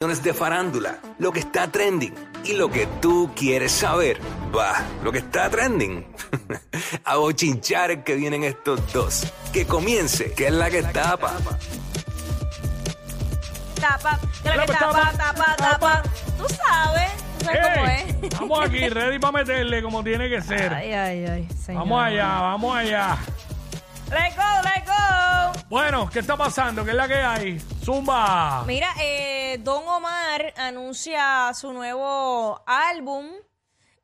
de farándula, lo que está trending y lo que tú quieres saber. Va, lo que está trending. A bochinchar que vienen estos dos. Que comience, que es la que tapa. Tapa, que la que tapa, tapa, tapa. Tú sabes, tú sabes cómo ¡Ey! es. Vamos aquí, ready para meterle como tiene que ser. Ay, ay, ay. señor. Vamos allá, vamos allá. Let go, let go. Bueno, ¿qué está pasando? ¿Qué es la que hay? Zumba. Mira, eh, Don Omar anuncia su nuevo álbum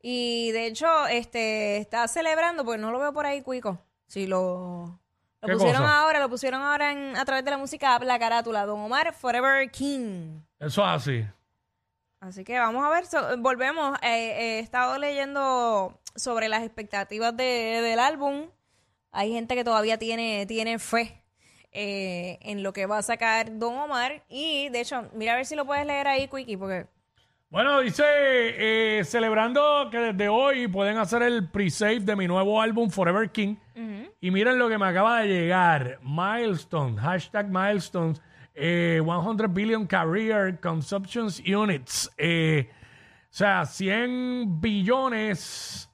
y de hecho este está celebrando, porque no lo veo por ahí, Cuico. Si lo, lo ¿Qué pusieron cosa? ahora, lo pusieron ahora en- a través de la música, la carátula, Don Omar Forever King. Eso es así. Así que vamos a ver, so- volvemos. Eh, eh, he estado leyendo sobre las expectativas de- del álbum. Hay gente que todavía tiene, tiene fe eh, en lo que va a sacar Don Omar. Y de hecho, mira a ver si lo puedes leer ahí, Quickie, porque Bueno, dice, eh, celebrando que desde hoy pueden hacer el pre-save de mi nuevo álbum Forever King. Y miren lo que me acaba de llegar. Milestone, hashtag milestones, eh, 100 billion career consumptions units. Eh, o sea, 100 billones.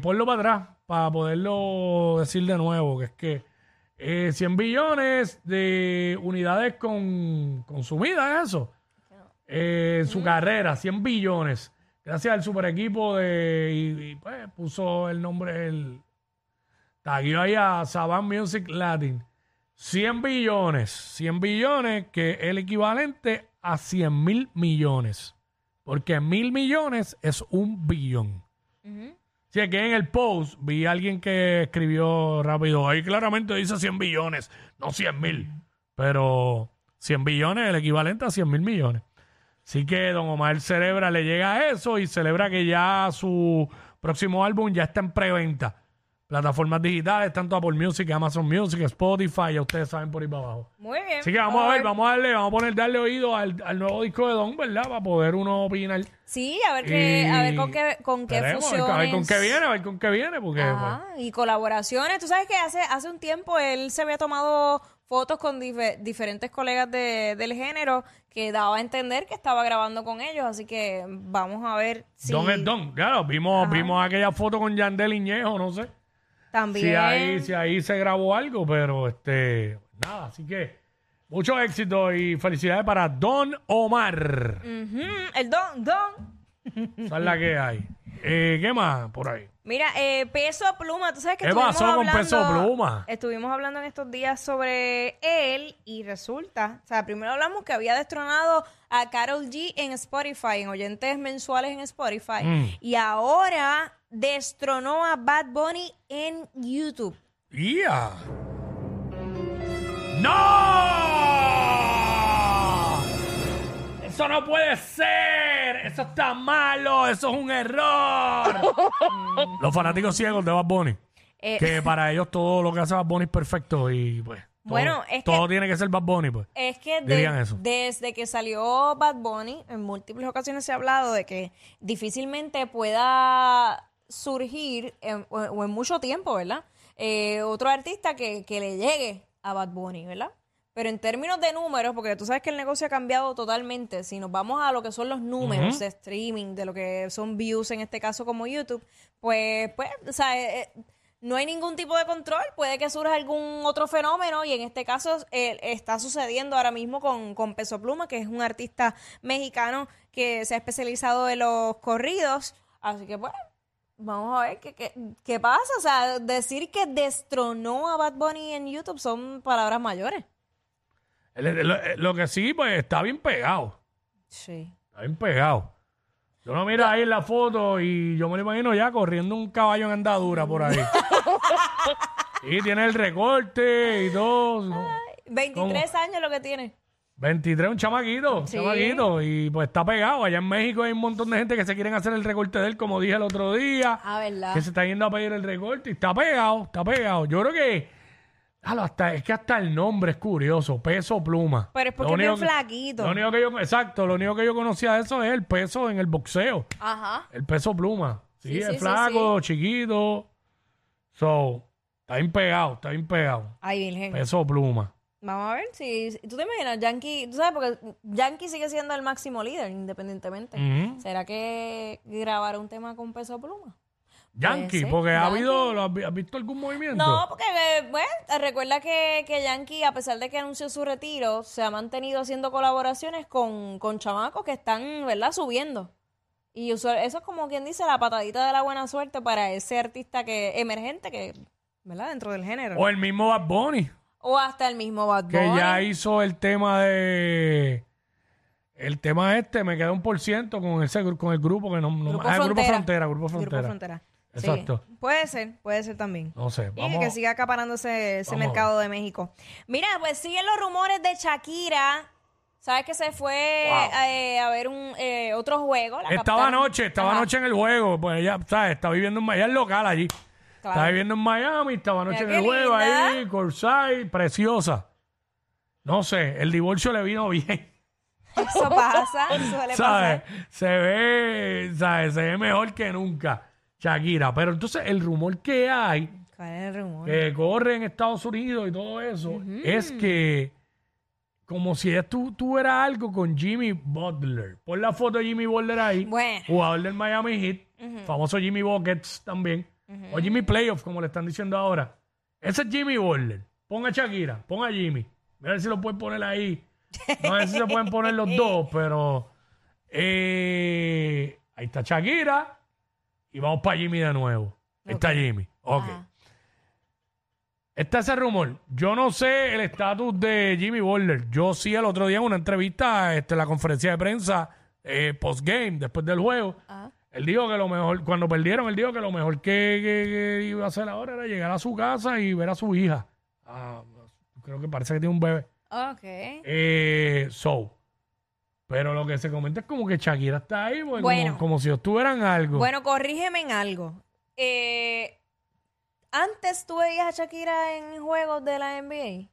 Ponlo para atrás para poderlo decir de nuevo, que es que eh, 100 billones de unidades con, consumidas, eso eh, en su carrera, 100 billones. Gracias al super equipo de. Y, y, pues puso el nombre, el. Taguió ahí a Saban Music Latin. 100 billones. 100 billones, que es el equivalente a 100 mil millones. Porque mil millones es un billón. Es que en el post vi a alguien que escribió rápido. Ahí claramente dice 100 billones, no 100 mil. Pero 100 billones es el equivalente a 100 mil millones. Así que Don Omar celebra, le llega eso y celebra que ya su próximo álbum ya está en preventa. Plataformas digitales, tanto Apple Music, Amazon Music, Spotify, ya ustedes saben por ahí para abajo. muy bien. Así que vamos a ver, vamos a darle, vamos a poner, darle oído al, al nuevo disco de Don, ¿verdad? Para poder uno opinar. Sí, a ver, qué, a ver con qué, con qué esperemos, a ver- fusiones. A ver con qué viene, a ver con qué viene, porque Ajá, y colaboraciones. Tú sabes que hace, hace un tiempo él se había tomado fotos con dife- diferentes colegas de- del género que daba a entender que estaba grabando con ellos. Así que vamos a ver si Don es Don. Claro, vimos, vimos aquella foto con Yandel Iñejo, no sé. También. Si ahí, si ahí se grabó algo, pero este, nada, así que mucho éxito y felicidades para Don Omar. Ujú, el Don, Don. Esa es la que hay. Eh, ¿Qué más por ahí? Mira, eh, Peso Pluma, tú sabes que ¿Qué estuvimos pasó con hablando, Peso Pluma? Estuvimos hablando en estos días sobre él y resulta, o sea, primero hablamos que había destronado a Carol G en Spotify, en oyentes mensuales en Spotify, Mm. y ahora destronó a Bad Bunny en YouTube. ¡Ya! ¡No! Eso no puede ser. Eso está malo. Eso es un error. Los fanáticos ciegos de Bad Bunny. Eh, que para ellos todo lo que hace Bad Bunny es perfecto y pues todo, Bueno, es que- todo tiene que ser Bad Bunny pues. Es que de- Dirían eso. desde que salió Bad Bunny, en múltiples ocasiones se ha hablado de que difícilmente pueda surgir, en- o, o en mucho tiempo, ¿verdad? Eh, otro artista que, que le llegue a Bad Bunny, ¿verdad? Pero en términos de números, porque tú sabes que el negocio ha cambiado totalmente, si nos vamos a lo que son los números de streaming, de lo que son views, en este caso como YouTube, pues, pues, o sea, eh, eh, no hay ningún tipo de control, puede que surja algún otro fenómeno y en este caso eh, está sucediendo ahora mismo con, con Peso Pluma, que es un artista mexicano que se ha especializado en los corridos, así que bueno, vamos a ver qué, qué, qué pasa, o sea, decir que destronó a Bad Bunny en YouTube son palabras mayores. El- Lo, lo que sí pues está bien pegado. Sí. Está bien pegado. Yo no miro ahí en la foto y yo me lo imagino ya corriendo un caballo en andadura por ahí. y tiene el recorte y todo. ¿no? 23 años lo que tiene. 23, un chamaquito, un Sí. chamaquito. Y pues está pegado. Allá en México hay un montón de gente que se quieren hacer el recorte de él, como dije el otro día. Ah, ¿verdad? Que se está yendo a pedir el recorte y está pegado, está pegado. Yo creo que. Claro, hasta, es que hasta el nombre es curioso, peso pluma. Pero es porque es bien que- flaquito. Lo único que yo, exacto, lo único que yo conocía de eso es el peso en el boxeo. Ajá. El peso pluma. Sí, Sí, es sí, sí, flaco, chiquito. So, está bien pegado, está bien pegado. Ay, Virgen. Peso pluma. Vamos a ver si, si- tú te imaginas, Yankee, tú sabes, porque Yankee sigue siendo el máximo líder independientemente. Ujú. ¿Será que grabará un tema con peso pluma? Yankee, ser, porque ha Yankee. habido, ¿lo has, vi- has visto algún movimiento? No, porque, eh, bueno, recuerda que, que Yankee, a pesar de que anunció su retiro, se ha mantenido haciendo colaboraciones con, con chamacos que están, ¿verdad?, subiendo. Y eso es como quien dice la patadita de la buena suerte para ese artista que emergente que, ¿verdad?, dentro del género. O el mismo Bad Bunny, O hasta el mismo Bad Bunny. que ya hizo el tema de... El tema este, me queda un por ciento con, ese, con el grupo que no... no Grupo ah, Grupo. Frontera, Grupo Frontera. Grupo Frontera. Sí. Puede ser, puede ser también. No sé, Y vamos... que siga acaparando ese, vamos mercado de México. Mira, pues siguen los rumores de Shakira. ¿Sabes que se fue eh, a ver un eh, otro juego? La Estaba anoche, estaba Ajá, anoche en el juego, pues ella, ¿sabes? Está viviendo en Miami, es local allí. claro. Está viviendo en Miami, estaba anoche Mira en el juego linda. ahí, Corsay, preciosa. No sé, el divorcio le vino bien. Eso pasa, suele pasar. Se ve, ¿sabes? Se ve mejor que nunca Shakira. Pero entonces el rumor que hay, ¿Cuál es el rumor? que corre en Estados Unidos y todo eso, es que como si ella tu, tuviera algo con Jimmy Butler. Pon la foto de Jimmy Butler ahí. Bueno. Jugador del Miami Heat. Famoso Jimmy Buckets también. O Jimmy Playoff, como le están diciendo ahora. Ese es Jimmy Butler. Ponga a Shakira, ponga a Jimmy. Mira a ver si lo pueden poner ahí. No sé si se pueden poner los dos, pero eh, ahí está Shakira y vamos para Jimmy de nuevo. Ahí está Jimmy. Ok. Ajá. Está ese rumor. Yo no sé el estatus de Jimmy Butler. Yo sí el otro día en una entrevista, este, en la conferencia de prensa eh, post-game, después del juego, Ajá. él dijo que lo mejor, cuando perdieron, él dijo que lo mejor que, que- que iba a hacer ahora era llegar a su casa y ver a su hija. Ah, creo que parece que tiene un bebé. Ok. Eh, so. Pero lo que se comenta es como que Shakira está ahí, pues, Bueno. como, como si estuvieran algo. Bueno, corrígeme en algo. Eh, antes tú veías a Shakira en juegos de la NBA.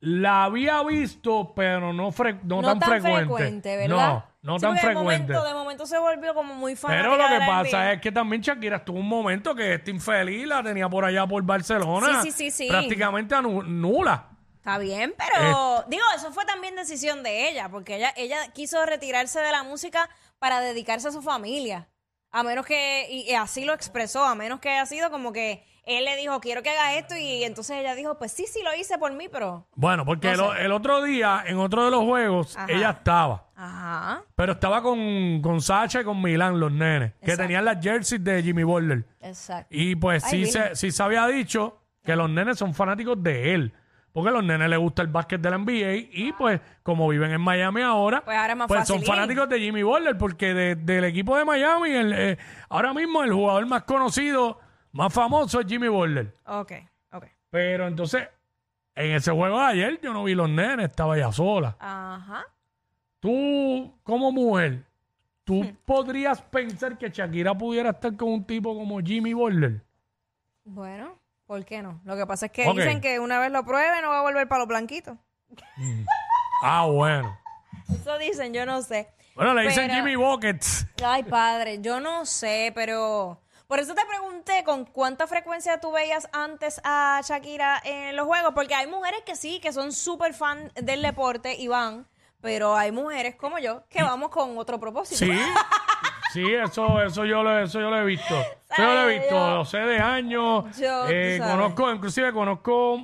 La había visto, pero no, fre- no, tan, frecuente. ¿verdad? No, no Sí, tan porque frecuente. De momento, de momento se volvió como muy fanática Pero lo de que pasa es que también Shakira estuvo un momento que esta infeliz la tenía por allá por Barcelona. Sí, sí, sí, sí. Prácticamente anu- nula. Está bien, pero digo, eso fue también decisión de ella, porque ella, ella quiso retirarse de la música para dedicarse a su familia. A menos que, y, y así lo expresó, a menos que haya sido como que él le dijo, quiero que haga esto, y entonces ella dijo, pues sí, sí lo hice por mí, pero... Bueno, porque No el, el otro día, en otro de los juegos, Ajá. ella estaba. Ajá, Pero estaba con, con Sacha y con Milán, los nenes, que tenían las jerseys de Jimmy Butler. exacto. Y pues Ay, sí se, sí se había dicho que los nenes son fanáticos de él. Porque a los nenes les gusta el básquet de la NBA y pues como viven en Miami ahora, Pues ahora es más pues son fanáticos de Jimmy Butler porque de- del equipo de Miami, el, eh, ahora mismo el jugador más conocido, más famoso es Jimmy Butler. Ok, ok. Pero entonces, en ese juego de ayer yo no vi los nenes, estaba ella sola. Ajá. Tú, como mujer, ¿tú Hmm. podrías pensar que Shakira pudiera estar con un tipo como Jimmy Butler? Bueno, ¿por qué no? Lo que pasa es que Ok. dicen que una vez lo pruebe no va a volver para los blanquitos. Ah, bueno. Eso dicen, yo no sé. Bueno, le dicen Pero- Jimmy Buckets. Ay, padre, yo no sé, pero... Por eso te pregunté con cuánta frecuencia tú veías antes a Shakira en los juegos, porque hay mujeres que sí, que son súper fan del deporte y van, pero hay mujeres como yo que vamos con otro propósito. Sí, sí, eso, eso yo lo, eso yo lo he visto. Eso yo lo he visto, Yo- lo sé de años. Yo, tú Eh, sabes. conozco, inclusive conozco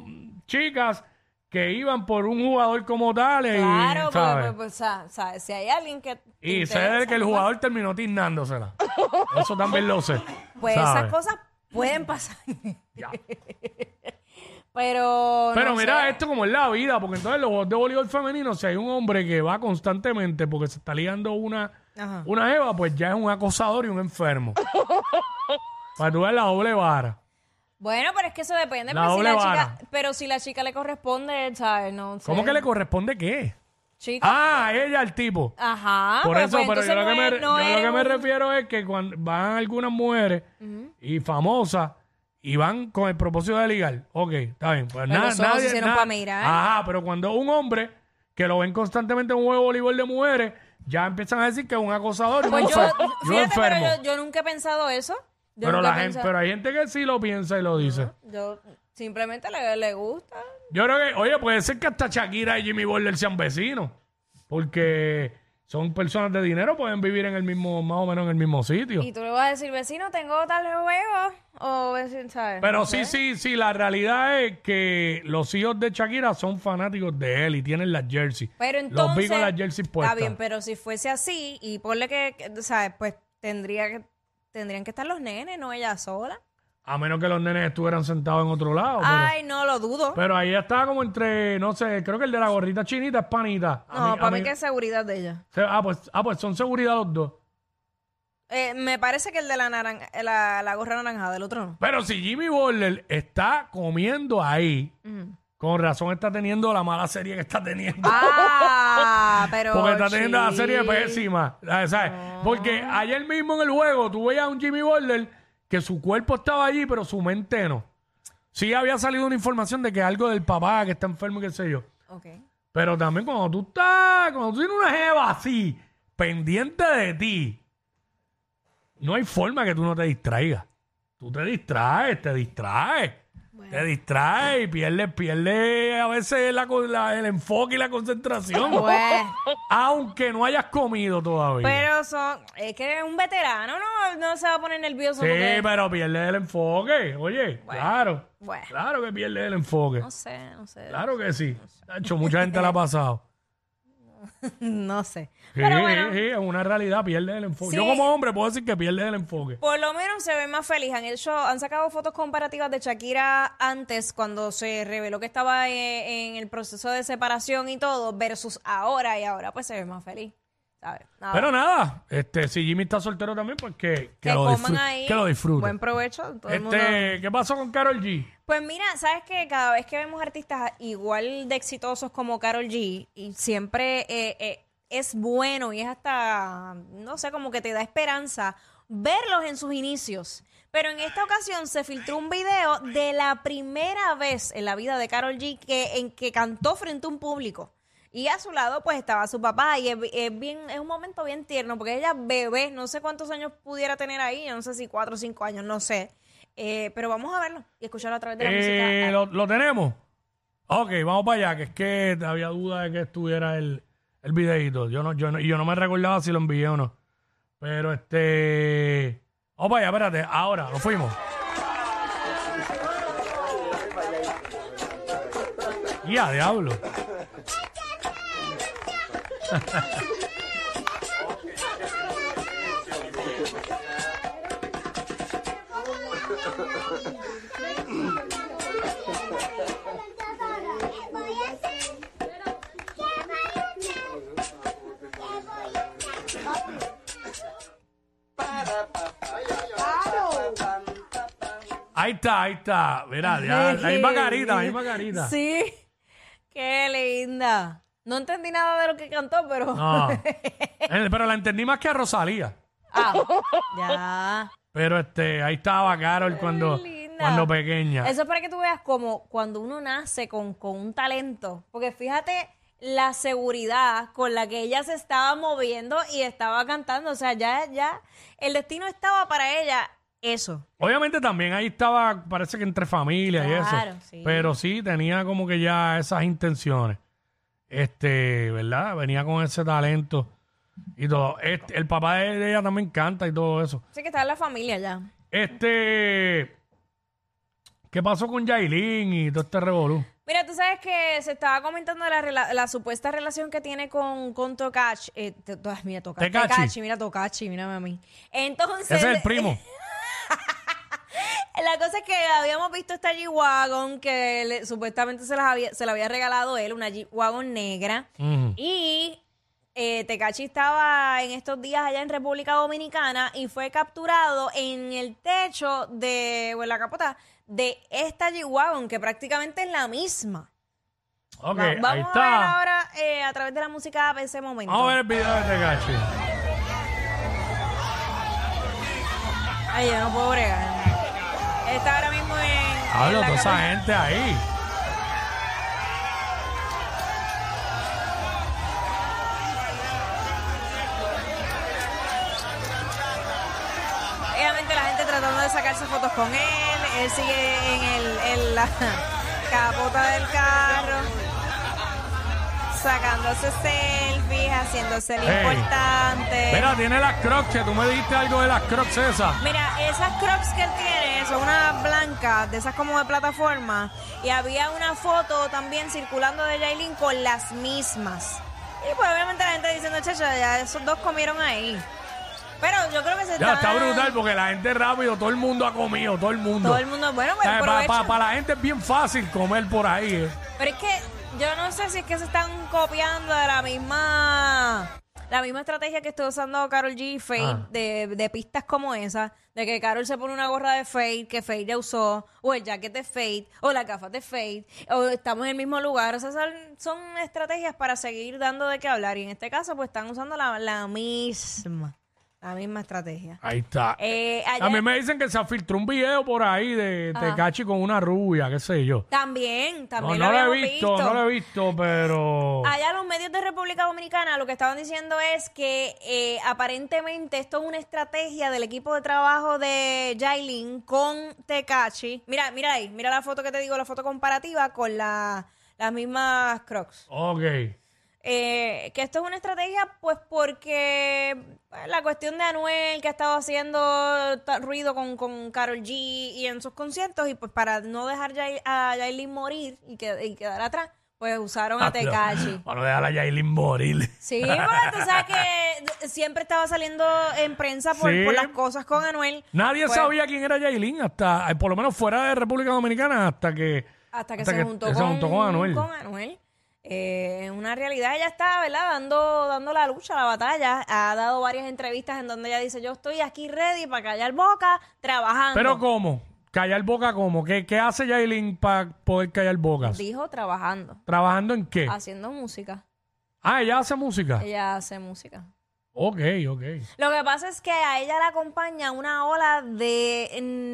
chicas que iban por un jugador como tal y, Claro, porque, ¿sabes? pues, pues, sa- sa- si hay alguien que... te y sé interesa, que el pues, jugador terminó tirnándosela. Eso también lo sé. Pues ¿sabes? esas cosas pueden pasar. Ya. pero... Pero no mira sé. esto como es la vida, porque entonces los juegos de voleibol femenino, si hay un hombre que va constantemente porque se está ligando una, Ajá. una Eva, pues ya es un acosador y un enfermo. Para tú ver la doble vara. Bueno, pero es que eso depende. La pero, si doble la vara. chica, pero si la chica le corresponde, ¿sabes? No sé. ¿Cómo que le corresponde qué? Chica. Ah, ella al tipo. Ajá. Por pues, eso, pues, pero yo entonces lo que no me, es- no yo lo que me refiero es que cuando van algunas mujeres y famosas y van con el propósito de ligar, ok, está bien. Pues Pero ojos nadie, se hicieron nada- pa' mirar. Ajá, pero cuando un hombre que lo ven constantemente en un juego de voleibol de mujeres, ya empiezan a decir que es un acosador y un, Pues yo, enfer- y un fíjate, pero enfermo. yo, yo nunca he pensado eso. Yo pero, nunca la he gente, pensado- pero hay gente que sí lo piensa y lo dice. Yo, Simplemente le, le gusta. Yo creo que, oye, puede ser que hasta Shakira y Jimmy Butler sean vecinos. Porque son personas de dinero, pueden vivir en el mismo, más o menos en el mismo sitio. Y tú le vas a decir, vecino, tengo tal juego. O vecino, ¿sabes? Pero No sí, sé. sí, sí, la realidad es que los hijos de Shakira son fanáticos de él y tienen las jerseys. Pero Los entonces. vi con las jerseys puestas. Está bien, pero si fuese así, y ponle que, que, ¿sabes? Pues tendría que, tendrían que estar los nenes, no ella sola. A menos que los nenes estuvieran sentados en otro lado. Pero, Ay, no lo dudo. pero ahí estaba como entre, no sé, creo que el de la gorrita chinita es panita. A no, a para mí que es seguridad de ella. se- ah, pues, ah, pues son seguridad los dos. Eh, me parece que el de la, naranja, la, la gorra naranjada, el otro no. Pero si Jimmy Butler está comiendo ahí, con razón está teniendo la mala serie que está teniendo. Ah, pero. Porque está teniendo la serie pésima. ¿sabes? Porque ayer mismo en el juego tú veías a un Jimmy Butler que su cuerpo estaba allí, pero su mente no. Sí había salido una información de que algo del papá que está enfermo y qué sé yo. Ok. Pero también cuando tú estás, cuando tú tienes una jeva así, pendiente de ti, no hay forma que tú no te distraigas. Tú te distraes, te distraes. Te distraes y pierdes, pierdes a veces la el enfoque y la concentración. Aunque no hayas comido todavía. pero son. Es que es un veterano, no, no se va a poner nervioso. sí, porque- pero pierdes el enfoque. Oye, claro. Bueno. Claro que pierdes el enfoque. No sé, no sé. Claro que sí. Tacho, mucha gente la ha pasado. No sé. Sí, Pero bueno. sí, es una realidad, pierdes el enfoque. Sí. Yo como hombre puedo decir que pierdes el enfoque. Por lo menos se ve más feliz. Han hecho, han sacado fotos comparativas de Shakira antes, cuando se reveló que estaba eh, en el proceso de separación y todo, versus ahora y ahora pues se ve más feliz. Pero nada, este, si Jimmy está soltero también, pues que, que, que lo, coman disfrute, ahí. que lo disfrute. Buen provecho. Todo el mundo- Este, ¿qué pasó con Carol G? Pues mira, sabes que cada vez que vemos artistas igual de exitosos como Carol G, y siempre eh, eh, es bueno y es hasta, no sé, como que te da esperanza verlos en sus inicios. Pero en esta ocasión se filtró un video de la primera vez en la vida de Carol G que, en que cantó frente a un público. Y a su lado pues estaba su papá y es, es bien, es un momento bien tierno porque ella bebé, no sé cuántos años pudiera tener ahí, no sé si cuatro o cinco años, no sé. Eh, pero vamos a verlo y escucharlo a través de la Eh, música. ¿lo, lo tenemos? Ok, vamos para allá, que es que había duda de que estuviera el, el videito. Yo no, yo no, y yo no me recordaba si lo envié o no. Pero este. Vamos para allá, espérate. Ahora, lo fuimos. Ya, diablo. Ahí está, ahí está. Mira, ya, la misma carita, la misma carita. Sí, qué linda. No entendí nada de lo que cantó, pero... No. Eh, Pero la entendí más que a Rosalía. Ah, ya. Pero este, ahí estaba Carol cuando, linda. cuando pequeña. Eso es para que tú veas como cuando uno nace con, con un talento. Porque fíjate la seguridad con la que ella se estaba moviendo y estaba cantando. O sea, ya, ya, el destino estaba para ella eso. Obviamente también ahí estaba, parece que entre familia y Claro, eso. sí. Pero sí, tenía como que ya esas intenciones. Este, ¿verdad? Venía con ese talento y todo. Este, el papá de ella también canta y todo eso. Así que está en la familia ya. Este, ¿qué pasó con Yailin y todo este revolú? Mira, tú sabes que se estaba comentando la, rela- la supuesta relación que tiene con, con Tokachi. Eh, mira, Tokachi. Mira, Tokachi, mírame a mí. Entonces. Ese es el primo. La cosa es que habíamos visto esta G-Wagon que le- supuestamente se, las había, se la había regalado él, una G-Wagon negra. Y eh, Tecachi estaba en estos días allá en República Dominicana y fue capturado en el techo de, o en la capota de esta G-Wagon, que prácticamente es la misma. Ok, Va- ahí vamos a ver está. ahora eh, a través de la música de ese momento. Vamos a ver el video de Tegachi. Ay, yo no puedo bregar. Hablo, toda esa gente ahí. Obviamente la gente tratando de sacarse fotos con él. él sigue en, el, en la capota del carro, sacándose selfies, haciéndose el Ey. importante. Mira, tiene las crocs, que tú me dijiste algo de las crocs esas. Mira, esas crocs que él tiene son unas blancas, de esas como de plataforma. Y había una foto también circulando de Jailin con las mismas. Y pues obviamente la gente diciendo, chacha, ya esos dos comieron ahí. Pero yo creo que se Ya, está... está brutal porque la gente rápido, todo el mundo ha comido, todo el mundo. Todo el mundo, bueno, pues Para aprovecha. la gente es bien fácil comer por ahí. eh. Pero es que yo no sé si es que se están copiando de la misma la misma estrategia que está usando Carol G y Fate Ah. de, de pistas como esa, de que Carol se pone una gorra de Fate que Fate ya usó, o el jacket de Fate, o las gafas de Fate, o estamos en el mismo lugar. O sea, son, son estrategias para seguir dando de qué hablar. Y en este caso, pues están usando la, la misma, la misma estrategia. Ahí está. Eh, A mí me dicen que se filtró un video por ahí de. Tecachi con una rubia, qué sé yo. También, No, también no lo lo he habíamos visto, no lo he visto, pero... Allá los medios de República Dominicana lo que estaban diciendo es que eh, aparentemente esto es una estrategia del equipo de trabajo de Jailin con Tecachi. Mira, mira ahí, mira la foto que te digo, la foto comparativa con la- las mismas Crocs. Ok. Eh, que esto es una estrategia, pues porque pues, la cuestión de Anuel, que ha estado haciendo ruido con, con Carol G y en sus conciertos, y pues para no dejar a Yailin morir y, que- y quedar atrás, pues usaron a Tecachi. Para no dejar a Yailin morir. Sí, porque tú sabes que siempre estaba saliendo en prensa por, Sí. por las cosas con Anuel. Nadie Pues, sabía quién era Yailin hasta, eh, por lo menos fuera de República Dominicana, hasta que... Hasta que hasta se, que juntó, se con, juntó con Anuel. con Anuel. Eh, en una realidad ella está, ¿verdad? Dando, dando la lucha, la batalla. Ha dado varias entrevistas en donde ella dice, yo estoy aquí ready para callar boca, trabajando. Pero ¿cómo? ¿Callar boca cómo? ¿Qué, qué hace Yailin para poder callar bocas? Dijo trabajando, ¿Trabajando en qué? haciendo música. Ah, ella hace música. Ella hace música. Ok, ok. Lo que pasa es que a ella la acompaña una ola de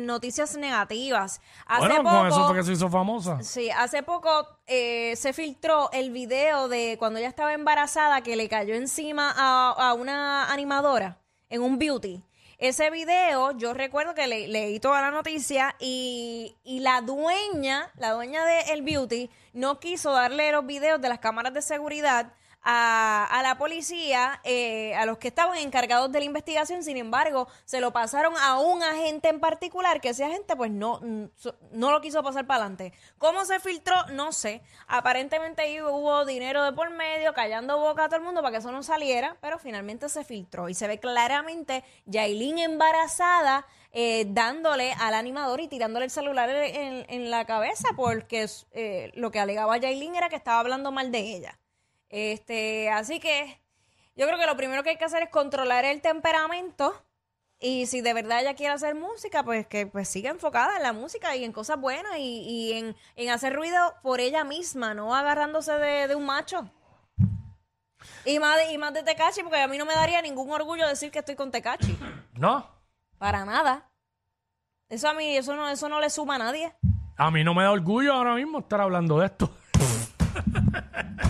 noticias negativas. Hace bueno, poco, con eso fue que se hizo famosa. Sí, hace poco eh, se filtró el video de cuando ella estaba embarazada que le cayó encima a, a una animadora en un beauty. Ese video, yo recuerdo que le- leí toda la noticia y, y la dueña, la dueña del beauty, no quiso darle los videos de las cámaras de seguridad a, la policía, eh, a los que estaban encargados de la investigación, sin embargo, se lo pasaron a un agente en particular, que ese agente pues no, mm, no lo quiso pasar para adelante. ¿Cómo se filtró? No sé. Aparentemente hubo dinero de por medio, callando boca a todo el mundo para que eso no saliera, pero finalmente se filtró y se ve claramente Yailin embarazada eh, dándole al animador y tirándole el celular en, en la cabeza porque eh, lo que alegaba Yailin era que estaba hablando mal de ella. Este, así que yo creo que lo primero que hay que hacer es controlar el temperamento y si de verdad ella quiere hacer música, pues que pues siga enfocada en la música y en cosas buenas y, y en, en hacer ruido por ella misma, no agarrándose de, de un macho. Y más, de, y más de Tecachi, porque a mí no me daría ningún orgullo decir que estoy con Tecachi. ¿No? Para nada. Eso a mí, eso no, eso no le suma a nadie. A mí no me da orgullo ahora mismo estar hablando de esto.